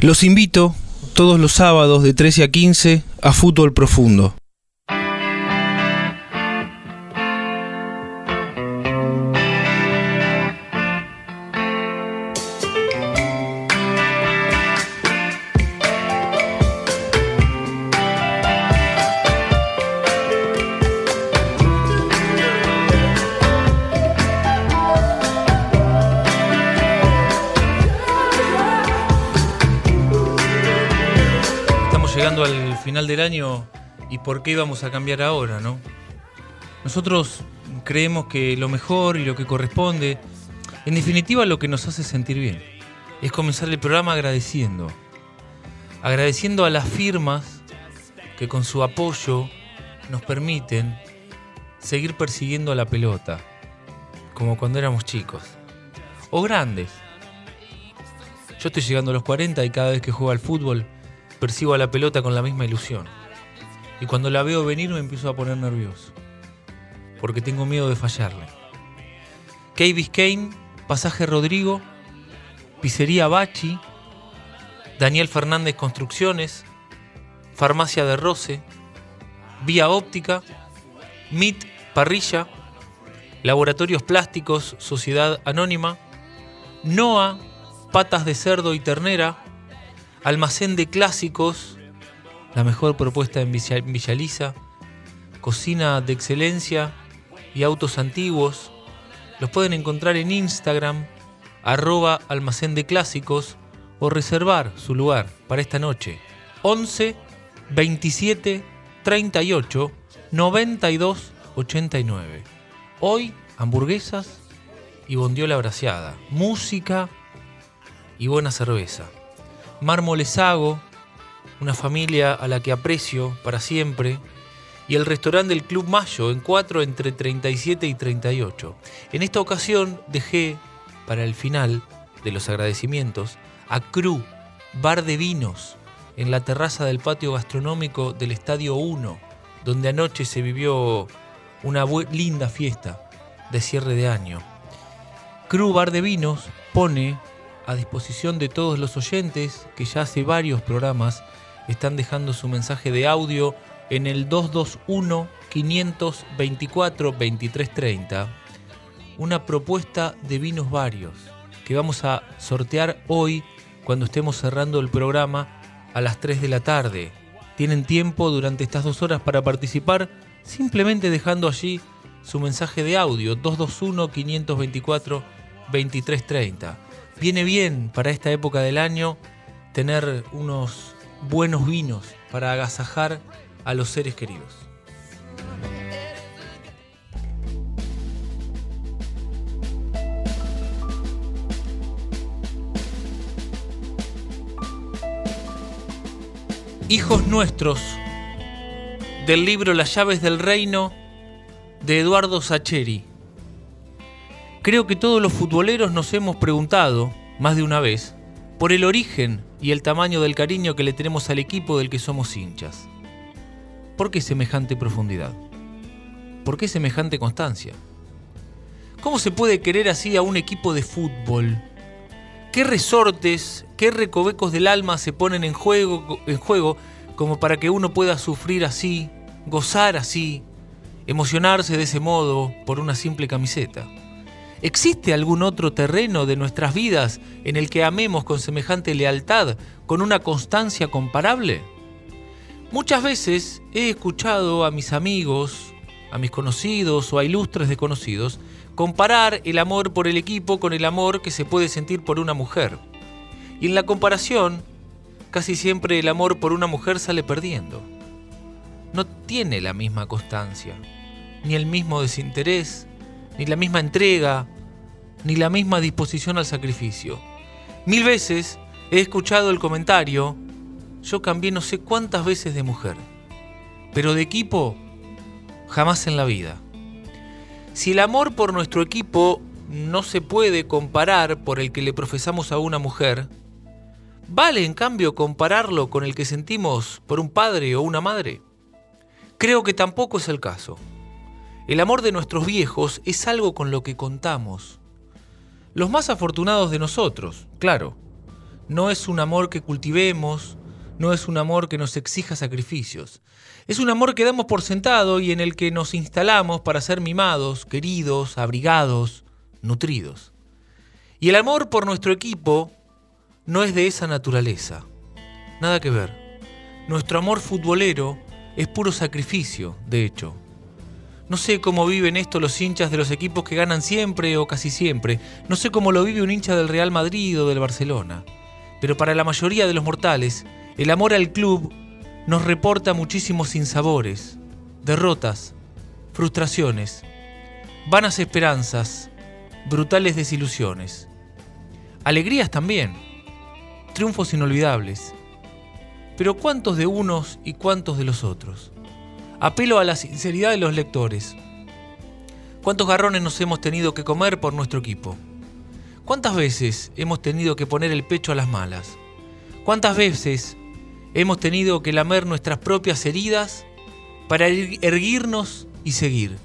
Los invito todos los sábados de 13 a 15 a Fútbol Profundo. Al final del año y por qué vamos a cambiar ahora, ¿no? Nosotros creemos que lo mejor y lo que corresponde, en definitiva lo que nos hace sentir bien, es comenzar el programa agradeciendo. Agradeciendo a las firmas que con su apoyo nos permiten seguir persiguiendo a la pelota, como cuando éramos chicos, o grandes. Yo estoy llegando a los 40 y cada vez que juego al fútbol, percibo a la pelota con la misma ilusión. Y cuando la veo venir me empiezo a poner nervioso. Porque tengo miedo de fallarle. Key Biscayne, Pasaje Rodrigo, Pizzería Bachi, Daniel Fernández Construcciones, Farmacia de Roce, Vía Óptica, MIT Parrilla, Laboratorios Plásticos Sociedad Anónima, NOA, Patas de Cerdo y Ternera, Almacén de clásicos, la mejor propuesta en Villa cocina de excelencia y autos antiguos. Los pueden encontrar en Instagram, arroba almacén de clásicos o reservar su lugar para esta noche. 11 27 38 92 89. Hoy hamburguesas y bondiola braseada, música y buena cerveza. Mármolesago, una familia a la que aprecio para siempre, y el restaurante del Club Mayo en 4 entre 37 y 38. En esta ocasión dejé para el final de los agradecimientos a Cru, bar de vinos, en la terraza del patio gastronómico del Estadio 1, donde anoche se vivió una linda fiesta de cierre de año. Cru Bar de Vinos pone a disposición de todos los oyentes que ya hace varios programas están dejando su mensaje de audio en el 221 524 2330 una propuesta de vinos varios que vamos a sortear hoy cuando estemos cerrando el programa a las 3 de la tarde. Tienen tiempo durante estas dos horas para participar simplemente dejando allí su mensaje de audio 221 524 2330 viene bien para esta época del año tener unos buenos vinos para agasajar a los seres queridos. Hijos nuestros, del libro Las llaves del reino de Eduardo Sacheri. Creo que todos los futboleros nos hemos preguntado, más de una vez, por el origen y el tamaño del cariño que le tenemos al equipo del que somos hinchas. ¿Por qué semejante profundidad? ¿Por qué semejante constancia? ¿Cómo se puede querer así a un equipo de fútbol? ¿Qué resortes, qué recovecos del alma se ponen en juego, en juego como para que uno pueda sufrir así, gozar así, emocionarse de ese modo por una simple camiseta? ¿Existe algún otro terreno de nuestras vidas en el que amemos con semejante lealtad, con una constancia comparable? Muchas veces he escuchado a mis amigos, a mis conocidos o a ilustres desconocidos comparar el amor por el equipo con el amor que se puede sentir por una mujer. Y en la comparación, casi siempre el amor por una mujer sale perdiendo. No tiene la misma constancia, ni el mismo desinterés, ni la misma entrega, ni la misma disposición al sacrificio. Mil veces He escuchado el comentario, yo cambié no sé cuántas veces de mujer, pero de equipo jamás en la vida. Si el amor por nuestro equipo no se puede comparar por el que le profesamos a una mujer, ¿vale en cambio compararlo con el que sentimos por un padre o una madre? Creo que tampoco es el caso. El amor de nuestros viejos es algo con lo que contamos. Los más afortunados de nosotros, claro. No es un amor que cultivemos, no es un amor que nos exija sacrificios. Es un amor que damos por sentado y en el que nos instalamos para ser mimados, queridos, abrigados, nutridos. Y el amor por nuestro equipo no es de esa naturaleza. Nada que ver. Nuestro amor futbolero es puro sacrificio, de hecho. No sé cómo viven esto los hinchas de los equipos que ganan siempre o casi siempre. No sé cómo lo vive un hincha del Real Madrid o del Barcelona. Pero para la mayoría de los mortales, el amor al club nos reporta muchísimos sinsabores, derrotas, frustraciones, vanas esperanzas, brutales desilusiones. Alegrías también, triunfos inolvidables. Pero ¿cuántos de unos y cuántos de los otros? Apelo a la sinceridad de los lectores. ¿Cuántos garrones nos hemos tenido que comer por nuestro equipo? ¿Cuántas veces hemos tenido que poner el pecho a las malas? ¿Cuántas veces hemos tenido que lamer nuestras propias heridas para erguirnos y seguir?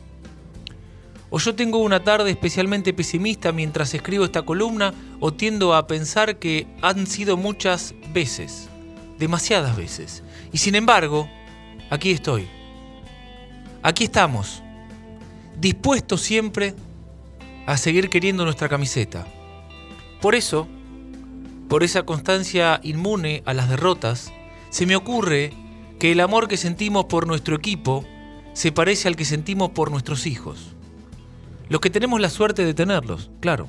O yo tengo una tarde especialmente pesimista mientras escribo esta columna o tiendo a pensar que han sido muchas veces, demasiadas veces. Y sin embargo, aquí estoy. Aquí estamos, dispuestos siempre a seguir queriendo nuestra camiseta. Por eso, por esa constancia inmune a las derrotas, se me ocurre que el amor que sentimos por nuestro equipo se parece al que sentimos por nuestros hijos. Los que tenemos la suerte de tenerlos, claro.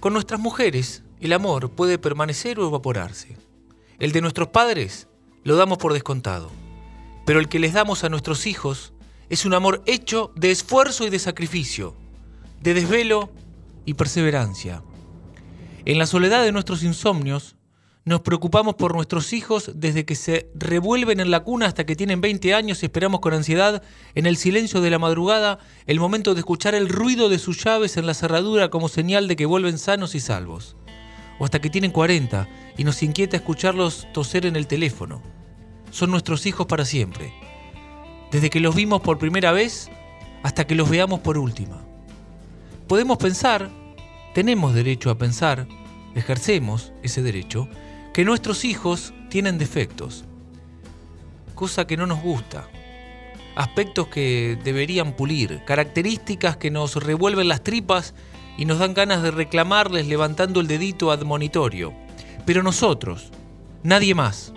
Con nuestras mujeres, el amor puede permanecer o evaporarse. El de nuestros padres lo damos por descontado. Pero el que les damos a nuestros hijos es un amor hecho de esfuerzo y de sacrificio, de desvelo y perseverancia. En la soledad de nuestros insomnios, nos preocupamos por nuestros hijos desde que se revuelven en la cuna hasta que tienen 20 años y esperamos con ansiedad, en el silencio de la madrugada, el momento de escuchar el ruido de sus llaves en la cerradura como señal de que vuelven sanos y salvos. O hasta que tienen 40 y nos inquieta escucharlos toser en el teléfono. Son nuestros hijos para siempre. Desde que los vimos por primera vez hasta que los veamos por última. Podemos pensar, tenemos derecho a pensar, ejercemos ese derecho, que nuestros hijos tienen defectos, cosa que no nos gusta, aspectos que deberían pulir, características que nos revuelven las tripas y nos dan ganas de reclamarles levantando el dedito admonitorio. Pero nosotros, nadie más.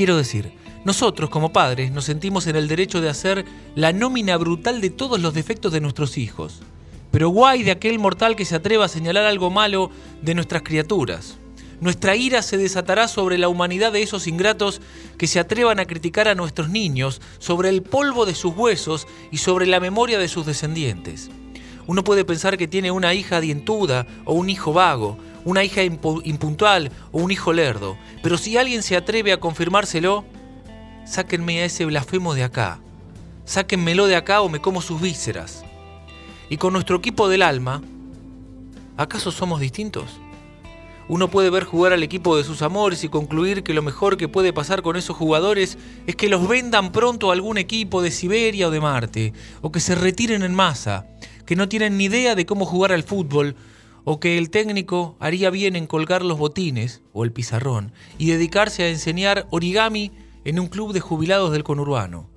Quiero decir, nosotros como padres nos sentimos en el derecho de hacer la nómina brutal de todos los defectos de nuestros hijos. Pero guay de aquel mortal que se atreva a señalar algo malo de nuestras criaturas. Nuestra ira se desatará sobre la humanidad de esos ingratos que se atrevan a criticar a nuestros niños, sobre el polvo de sus huesos y sobre la memoria de sus descendientes. Uno puede pensar que tiene una hija dientuda o un hijo vago, una hija impuntual o un hijo lerdo, pero si alguien se atreve a confirmárselo, sáquenme a ese blasfemo de acá, sáquenmelo de acá o me como sus vísceras. Y con nuestro equipo del alma, ¿acaso somos distintos? Uno puede ver jugar al equipo de sus amores y concluir que lo mejor que puede pasar con esos jugadores es que los vendan pronto a algún equipo de Siberia o de Marte, o que se retiren en masa, que no tienen ni idea de cómo jugar al fútbol, o que el técnico haría bien en colgar los botines o el pizarrón y dedicarse a enseñar origami en un club de jubilados del conurbano,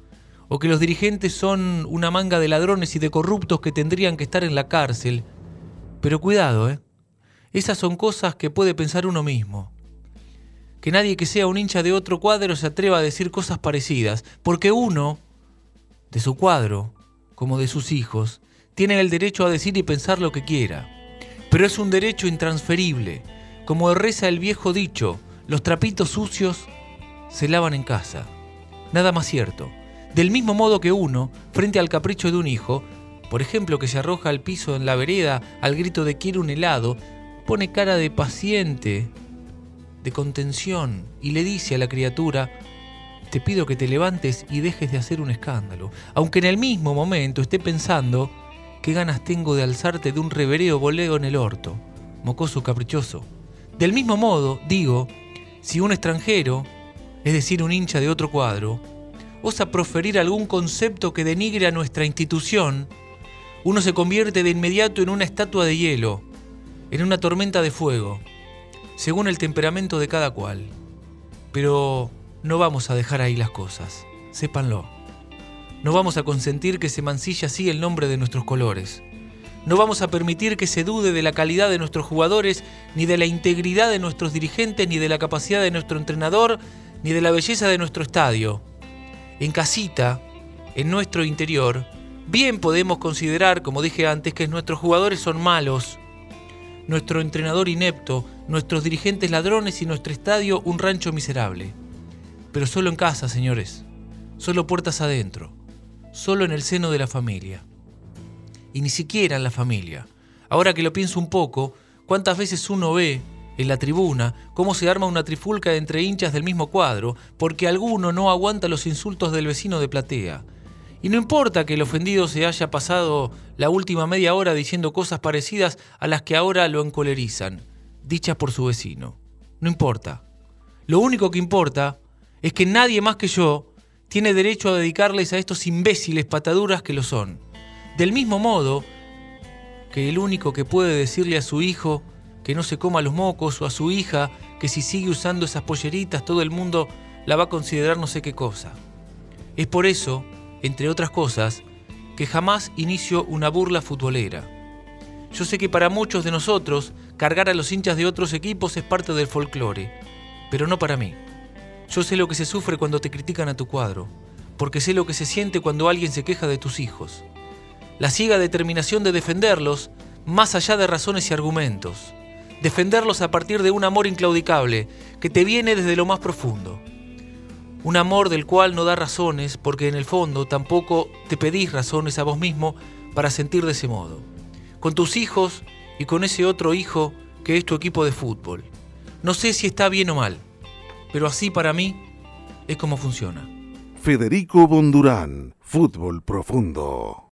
o que los dirigentes son una manga de ladrones y de corruptos que tendrían que estar en la cárcel. Pero cuidado, ¿eh? Esas son cosas que puede pensar uno mismo. Que nadie que sea un hincha de otro cuadro se atreva a decir cosas parecidas, porque uno, de su cuadro, como de sus hijos, tiene el derecho a decir y pensar lo que quiera. Pero es un derecho intransferible. Como reza el viejo dicho, los trapitos sucios se lavan en casa. Nada más cierto. Del mismo modo que uno, frente al capricho de un hijo, por ejemplo que se arroja al piso en la vereda al grito de quiero un helado, pone cara de paciente, de contención, y le dice a la criatura, te pido que te levantes y dejes de hacer un escándalo, aunque en el mismo momento esté pensando, qué ganas tengo de alzarte de un revereo boleo en el orto, mocoso caprichoso. Del mismo modo, digo, si un extranjero, es decir, un hincha de otro cuadro, osa proferir algún concepto que denigre a nuestra institución, uno se convierte de inmediato en una estatua de hielo, en una tormenta de fuego, según el temperamento de cada cual. Pero no vamos a dejar ahí las cosas, sépanlo. No vamos a consentir que se mancille así el nombre de nuestros colores. No vamos a permitir que se dude de la calidad de nuestros jugadores, ni de la integridad de nuestros dirigentes, ni de la capacidad de nuestro entrenador, ni de la belleza de nuestro estadio. En casita, en nuestro interior, bien podemos considerar, como dije antes, que nuestros jugadores son malos, nuestro entrenador inepto, nuestros dirigentes ladrones y nuestro estadio un rancho miserable. Pero solo en casa, señores. Solo puertas adentro. Solo en el seno de la familia. Y ni siquiera en la familia. Ahora que lo pienso un poco, ¿cuántas veces uno ve en la tribuna cómo se arma una trifulca entre hinchas del mismo cuadro porque alguno no aguanta los insultos del vecino de platea? Y no importa que el ofendido se haya pasado la última media hora diciendo cosas parecidas a las que ahora lo encolerizan, dichas por su vecino. No importa. Lo único que importa es que nadie más que yo tiene derecho a dedicarles a estos imbéciles pataduras que lo son. Del mismo modo que el único que puede decirle a su hijo que no se coma los mocos o a su hija que si sigue usando esas polleritas todo el mundo la va a considerar no sé qué cosa. Es por eso, entre otras cosas, que jamás inicio una burla futbolera. Yo sé que para muchos de nosotros cargar a los hinchas de otros equipos es parte del folclore, pero no para mí. Yo sé lo que se sufre cuando te critican a tu cuadro, porque sé lo que se siente cuando alguien se queja de tus hijos. La ciega determinación de defenderlos, más allá de razones y argumentos. Defenderlos a partir de un amor inclaudicable, que te viene desde lo más profundo. Un amor del cual no da razones, porque en el fondo tampoco te pedís razones a vos mismo para sentir de ese modo. Con tus hijos y con ese otro hijo que es tu equipo de fútbol. No sé si está bien o mal pero así para mí es como funciona. Federico Bondurán, Fútbol Profundo.